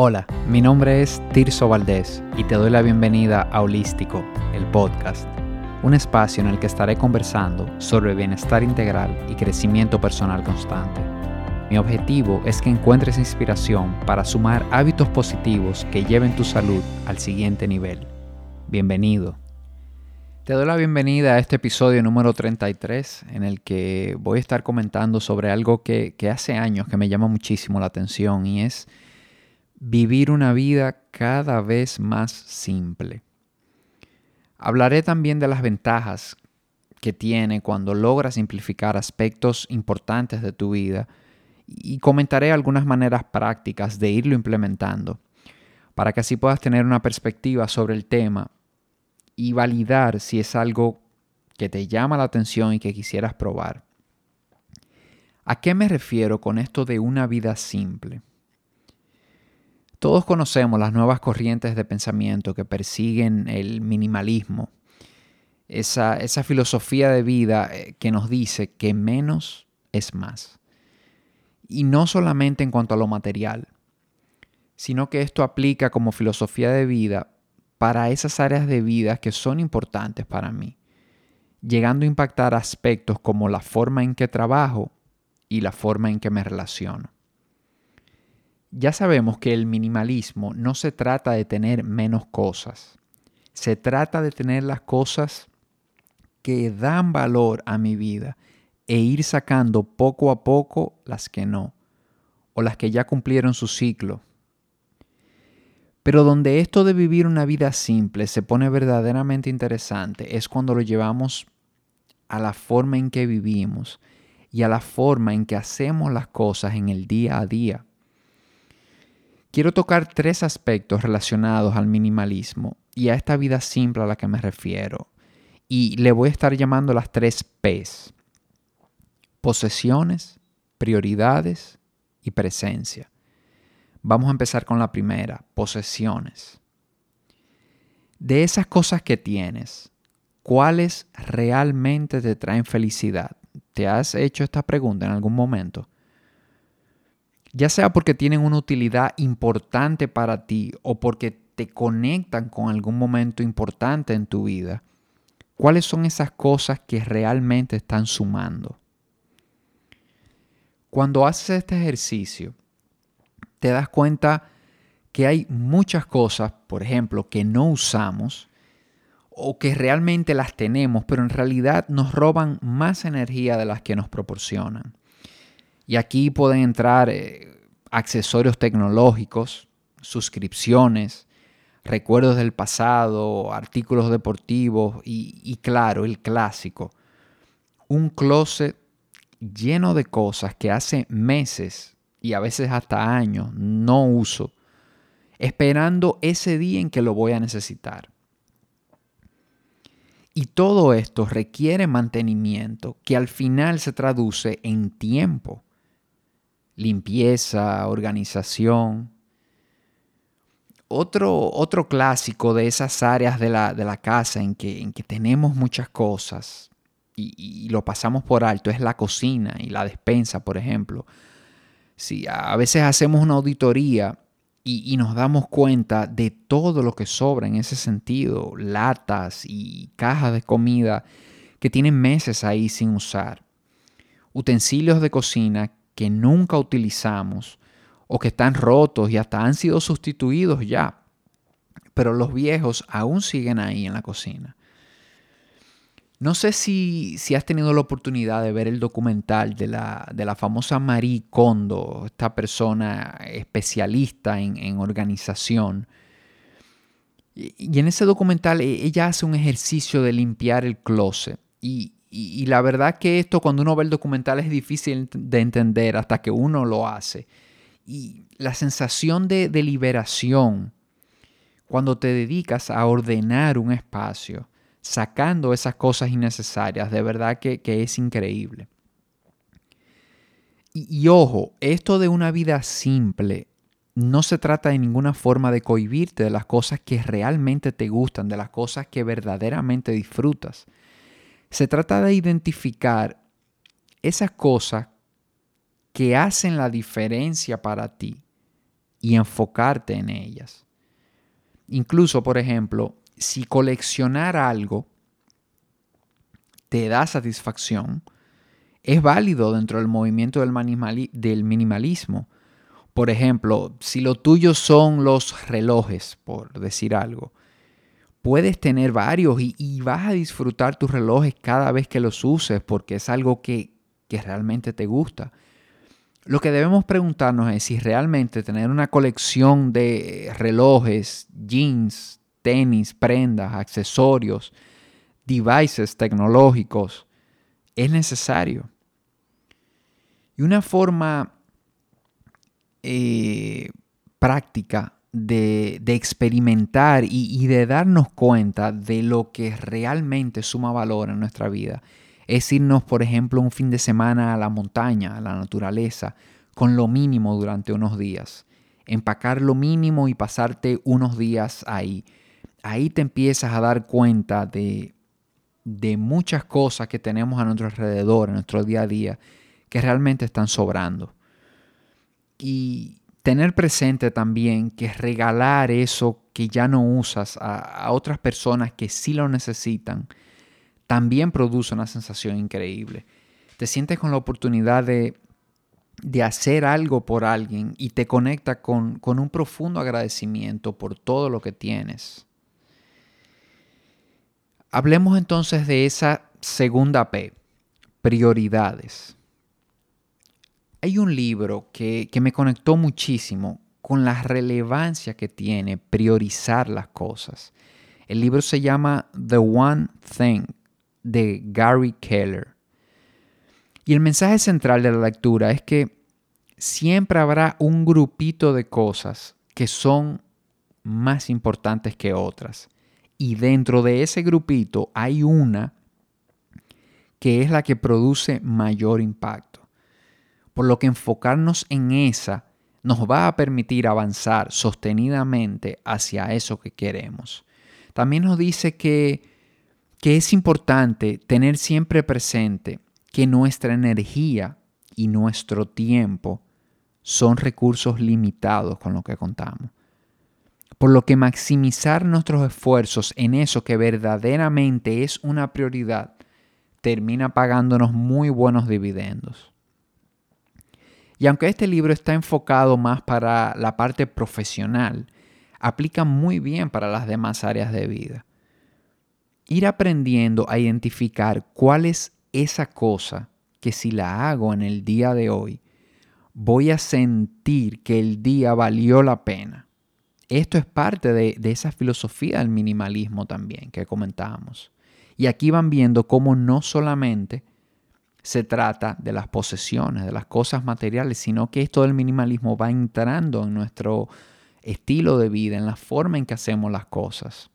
Hola, mi nombre es Tirso Valdés y te doy la bienvenida a Holístico, el podcast, un espacio en el que estaré conversando sobre bienestar integral y crecimiento personal constante. Mi objetivo es que encuentres inspiración para sumar hábitos positivos que lleven tu salud al siguiente nivel. Bienvenido. Te doy la bienvenida a este episodio número 33 en el que voy a estar comentando sobre algo que, que hace años que me llama muchísimo la atención y es vivir una vida cada vez más simple. Hablaré también de las ventajas que tiene cuando logras simplificar aspectos importantes de tu vida y comentaré algunas maneras prácticas de irlo implementando para que así puedas tener una perspectiva sobre el tema y validar si es algo que te llama la atención y que quisieras probar. ¿A qué me refiero con esto de una vida simple? Todos conocemos las nuevas corrientes de pensamiento que persiguen el minimalismo, esa, esa filosofía de vida eh, que nos dice que menos es más. Y no solamente en cuanto a lo material, sino que esto aplica como filosofía de vida para esas áreas de vida que son importantes para mí, llegando a impactar aspectos como la forma en que trabajo y la forma en que me relaciono. Ya sabemos que el minimalismo no se trata de tener menos cosas, se trata de tener las cosas que dan valor a mi vida e ir sacando poco a poco las que no, o las que ya cumplieron su ciclo. Pero donde esto de vivir una vida simple se pone verdaderamente interesante es cuando lo llevamos a la forma en que vivimos y a la forma en que hacemos las cosas en el día a día. Quiero tocar tres aspectos relacionados al minimalismo y a esta vida simple a la que me refiero. Y le voy a estar llamando las tres P's. Posesiones, prioridades y presencia. Vamos a empezar con la primera, posesiones. De esas cosas que tienes, ¿cuáles realmente te traen felicidad? ¿Te has hecho esta pregunta en algún momento? Ya sea porque tienen una utilidad importante para ti o porque te conectan con algún momento importante en tu vida, ¿cuáles son esas cosas que realmente están sumando? Cuando haces este ejercicio, te das cuenta que hay muchas cosas, por ejemplo, que no usamos o que realmente las tenemos, pero en realidad nos roban más energía de las que nos proporcionan. Y aquí pueden entrar eh, accesorios tecnológicos, suscripciones, recuerdos del pasado, artículos deportivos y, y claro, el clásico, un closet lleno de cosas que hace meses y a veces hasta años no uso, esperando ese día en que lo voy a necesitar. Y todo esto requiere mantenimiento que al final se traduce en tiempo limpieza, organización. Otro, otro clásico de esas áreas de la, casa en que, en que, tenemos muchas cosas y, lo pasamos por alto es la cocina y la despensa, por ejemplo. Si a veces hacemos una auditoría y, y, nos damos cuenta de todo lo que sobra en ese sentido, latas y cajas de comida que tienen meses ahí sin usar, utensilios de cocina que nunca utilizamos o que están rotos y hasta han sido sustituidos ya, pero los viejos aún siguen ahí en la cocina. No sé si, si has tenido la oportunidad de ver el documental de la, de la famosa Marie Kondo, esta persona especialista en, organización. Y, en ese documental e, ella hace un ejercicio de limpiar el closet. Y, y, la verdad que esto cuando uno ve el documental es difícil de entender hasta que uno lo hace. Y la sensación de, liberación cuando te dedicas a ordenar un espacio, sacando esas cosas innecesarias, de verdad que, es increíble. Y, y, ojo, esto de una vida simple no se trata de ninguna forma de cohibirte de las cosas que realmente te gustan, de las cosas que verdaderamente disfrutas. Se trata de identificar esas cosas que hacen la diferencia para ti y enfocarte en ellas. Incluso, por ejemplo, si coleccionar algo te da satisfacción, es válido dentro del movimiento del, minimalismo. Por ejemplo, si lo tuyo son los relojes, por decir algo, puedes tener varios y, vas a disfrutar tus relojes cada vez que los uses porque es algo que, que realmente te gusta. Lo que debemos preguntarnos es si realmente tener una colección de relojes, jeans, tenis, prendas, accesorios, devices tecnológicos es necesario. Y una forma eh, práctica de, experimentar y, y, de darnos cuenta de lo que realmente suma valor en nuestra vida es irnos, por ejemplo, un fin de semana a la montaña, a la naturaleza, con lo mínimo durante unos días. Empacar lo mínimo y pasarte unos días ahí. Ahí te empiezas a dar cuenta de, de muchas cosas que tenemos a nuestro alrededor, en nuestro día a día, que realmente están sobrando. Y tener presente también que regalar eso que ya no usas a, a otras personas que sí lo necesitan, también produce una sensación increíble. Te sientes con la oportunidad de, hacer algo por alguien y te conecta con, con un profundo agradecimiento por todo lo que tienes. Hablemos entonces de esa segunda P, prioridades. Hay un libro que, que, me conectó muchísimo con la relevancia que tiene priorizar las cosas. El libro se llama The One Thing de Gary Keller. Y el mensaje central de la lectura es que siempre habrá un grupito de cosas que son más importantes que otras. Y dentro de ese grupito hay una que es la que produce mayor impacto. Por lo que enfocarnos en esa nos va a permitir avanzar sostenidamente hacia eso que queremos. También nos dice que que es importante tener siempre presente que nuestra energía y nuestro tiempo son recursos limitados con lo que contamos. Por lo que maximizar nuestros esfuerzos en eso que verdaderamente es una prioridad termina pagándonos muy buenos dividendos. Y aunque este libro está enfocado más para la parte profesional, aplica muy bien para las demás áreas de vida ir aprendiendo a identificar cuál es esa cosa que si la hago en el día de hoy, voy a sentir que el día valió la pena. Esto es parte de, esa filosofía del minimalismo también que comentábamos. Y aquí van viendo cómo no solamente se trata de las posesiones, de las cosas materiales, sino que esto del minimalismo va entrando en nuestro estilo de vida, en la forma en que hacemos las cosas.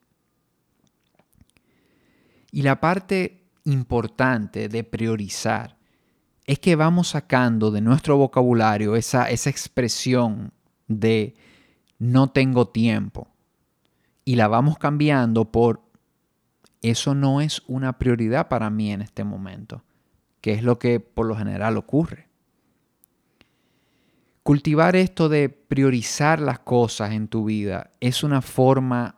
Y la parte importante de priorizar es que vamos sacando de nuestro vocabulario esa, esa expresión de no tengo tiempo y la vamos cambiando por eso no es una prioridad para mí en este momento, que es lo que por lo general ocurre. Cultivar esto de priorizar las cosas en tu vida es una forma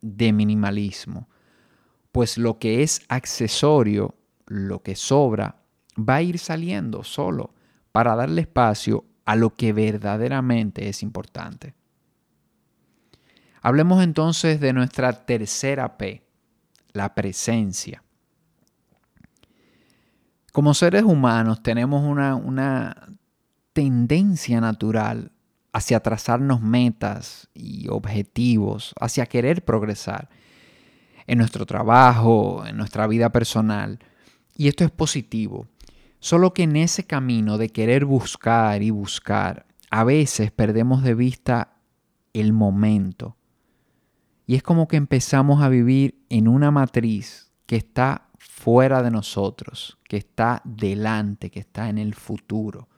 de minimalismo pues lo que es accesorio, lo que sobra, va a ir saliendo solo para darle espacio a lo que verdaderamente es importante. Hablemos entonces de nuestra tercera P, la presencia. Como seres humanos tenemos una, una tendencia natural hacia trazarnos metas y objetivos, hacia querer progresar en nuestro trabajo, en nuestra vida personal. Y esto es positivo. Solo que en ese camino de querer buscar y buscar, a veces perdemos de vista el momento. Y es como que empezamos a vivir en una matriz que está fuera de nosotros, que está delante, que está en el futuro.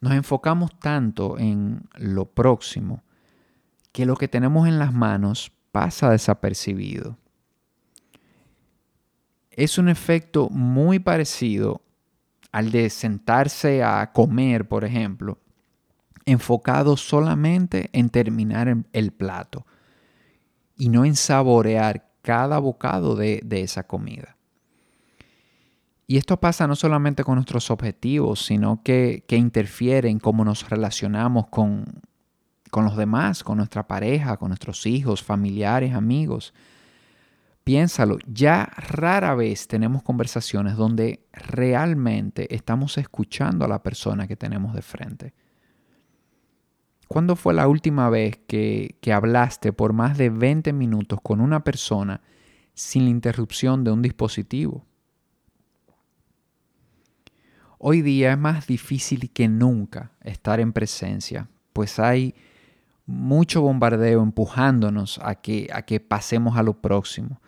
Nos enfocamos tanto en lo próximo que lo que tenemos en las manos pasa desapercibido. Es un efecto muy parecido al de sentarse a comer, por ejemplo, enfocado solamente en terminar el plato y no en saborear cada bocado de, esa comida. Y esto pasa no solamente con nuestros objetivos, sino que, que interfiere en cómo nos relacionamos con, con los demás, con nuestra pareja, con nuestros hijos, familiares, amigos. Piénsalo, ya rara vez tenemos conversaciones donde realmente estamos escuchando a la persona que tenemos de frente. ¿Cuándo fue la última vez que, que, hablaste por más de 20 minutos con una persona sin la interrupción de un dispositivo? Hoy día es más difícil que nunca estar en presencia, pues hay mucho bombardeo empujándonos a que, a que pasemos a lo próximo.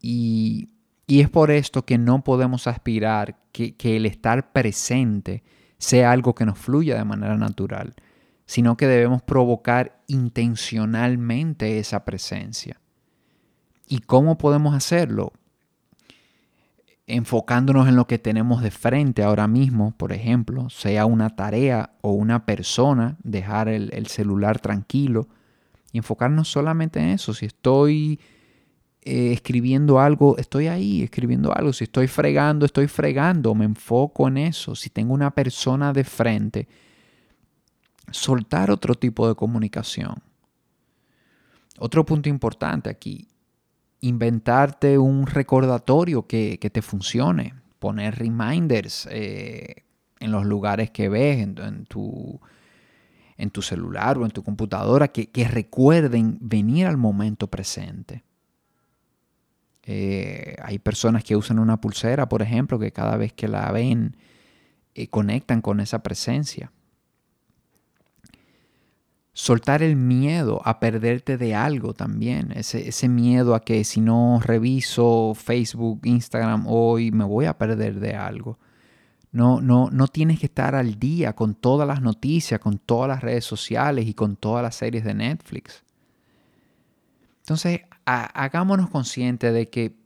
Y, es por esto que no podemos aspirar que, que el estar presente sea algo que nos fluya de manera natural sino que debemos provocar intencionalmente esa presencia. ¿Y cómo podemos hacerlo? Enfocándonos en lo que tenemos de frente ahora mismo, por ejemplo, sea una tarea o una persona, dejar el, celular tranquilo y enfocarnos solamente en eso. Si estoy eh, escribiendo algo, estoy ahí escribiendo algo. Si estoy fregando, estoy fregando. Me enfoco en eso. Si tengo una persona de frente, soltar otro tipo de comunicación. Otro punto importante aquí, inventarte un recordatorio que, te funcione, poner reminders eh, en los lugares que ves, en, tu, en, tu, celular o en tu computadora, que, recuerden venir al momento presente. Eh, hay personas que usan una pulsera, por ejemplo, que cada vez que la ven, eh, conectan con esa presencia. Soltar el miedo a perderte de algo también. Ese, ese, miedo a que si no reviso Facebook, Instagram hoy me voy a perder de algo. No, no, no tienes que estar al día con todas las noticias, con todas las redes sociales y con todas las series de Netflix. Entonces, hagámonos conscientes de que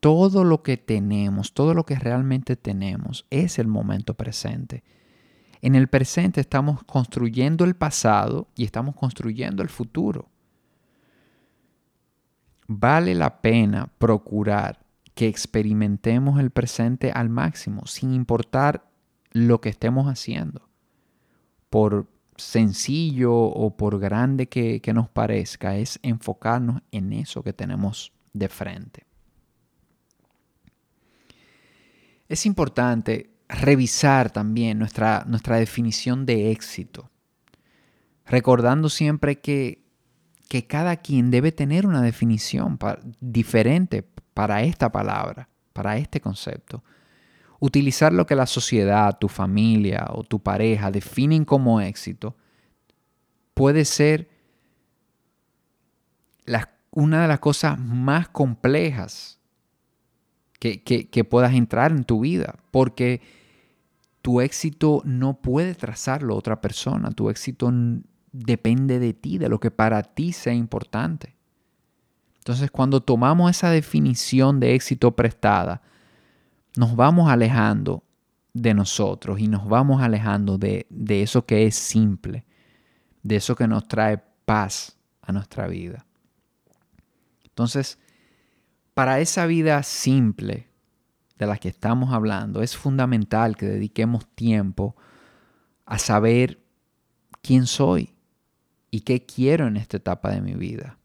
todo lo que tenemos, todo lo que realmente tenemos es el momento presente en el presente estamos construyendo el pasado y estamos construyendo el futuro. Vale la pena procurar que experimentemos el presente al máximo, sin importar lo que estemos haciendo. Por sencillo o por grande que, que nos parezca, es enfocarnos en eso que tenemos de frente. Es importante revisar también nuestra, nuestra definición de éxito, recordando siempre que, que cada quien debe tener una definición diferente para esta palabra, para este concepto. Utilizar lo que la sociedad, tu familia o tu pareja definen como éxito puede ser una de las cosas más complejas que, puedas entrar en tu vida, porque tu éxito no puede trazarlo otra persona, tu éxito depende de ti, de lo que para ti sea importante. Entonces cuando tomamos esa definición de éxito prestada, nos vamos alejando de nosotros y nos vamos alejando de, de eso que es simple, de eso que nos trae paz a nuestra vida. Entonces, para esa vida simple de la que estamos hablando, es fundamental que dediquemos tiempo a saber quién soy y qué quiero en esta etapa de mi vida.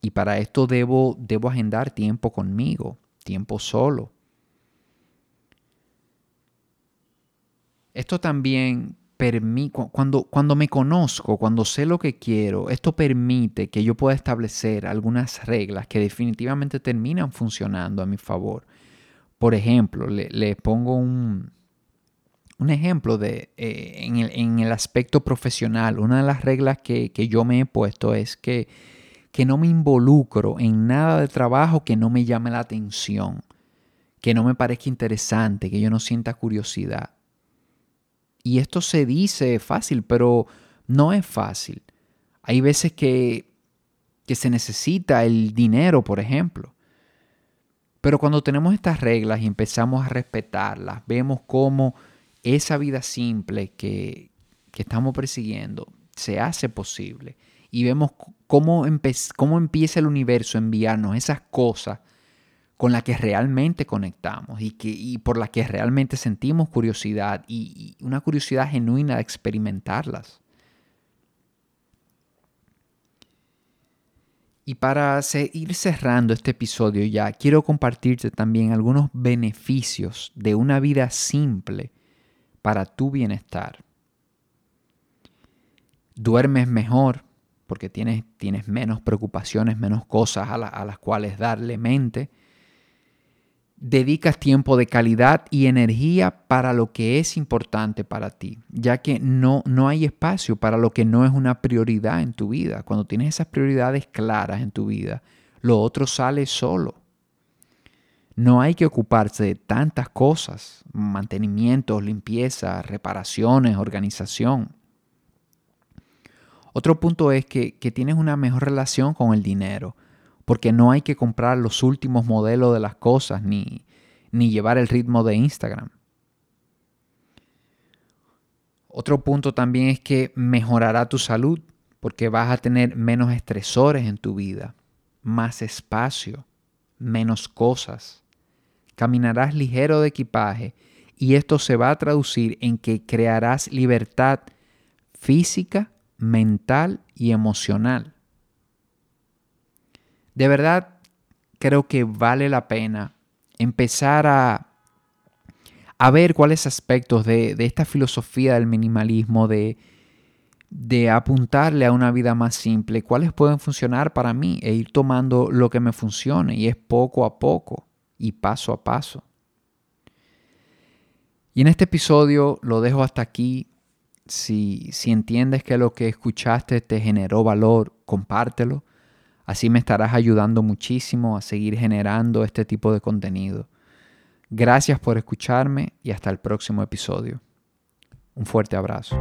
Y para esto debo, debo agendar tiempo conmigo, tiempo solo. Esto también cuando, cuando me conozco, cuando sé lo que quiero, esto permite que yo pueda establecer algunas reglas que definitivamente terminan funcionando a mi favor. Por ejemplo, le, pongo un, un ejemplo de, eh, en, el, aspecto profesional. Una de las reglas que, que yo me he puesto es que, que no me involucro en nada de trabajo que no me llame la atención, que no me parezca interesante, que yo no sienta curiosidad. Y esto se dice fácil, pero no es fácil. Hay veces que, se necesita el dinero, por ejemplo. Pero cuando tenemos estas reglas y empezamos a respetarlas, vemos cómo esa vida simple que, que estamos persiguiendo se hace posible y vemos cómo, cómo empieza el universo a enviarnos esas cosas con las que realmente conectamos y, que, y por las que realmente sentimos curiosidad y, y una curiosidad genuina de experimentarlas. Y para ir cerrando este episodio ya, quiero compartirte también algunos beneficios de una vida simple para tu bienestar. Duermes mejor porque tienes, tienes menos preocupaciones, menos cosas a, a las cuales darle mente dedicas tiempo de calidad y energía para lo que es importante para ti, ya que no, no hay espacio para lo que no es una prioridad en tu vida. Cuando tienes esas prioridades claras en tu vida, lo otro sale solo. No hay que ocuparse de tantas cosas, mantenimiento, limpieza, reparaciones, organización. Otro punto es que, que tienes una mejor relación con el dinero porque no hay que comprar los últimos modelos de las cosas ni, ni llevar el ritmo de Instagram. Otro punto también es que mejorará tu salud porque vas a tener menos estresores en tu vida, más espacio, menos cosas. Caminarás ligero de equipaje y esto se va a traducir en que crearás libertad física, mental y emocional. De verdad, creo que vale la pena empezar a, a ver cuáles aspectos de, esta filosofía del minimalismo, de, de apuntarle a una vida más simple, cuáles pueden funcionar para mí e ir tomando lo que me funcione y es poco a poco y paso a paso. Y en este episodio lo dejo hasta aquí. Si, si entiendes que lo que escuchaste te generó valor, compártelo. Así me estarás ayudando muchísimo a seguir generando este tipo de contenido. Gracias por escucharme y hasta el próximo episodio. Un fuerte abrazo.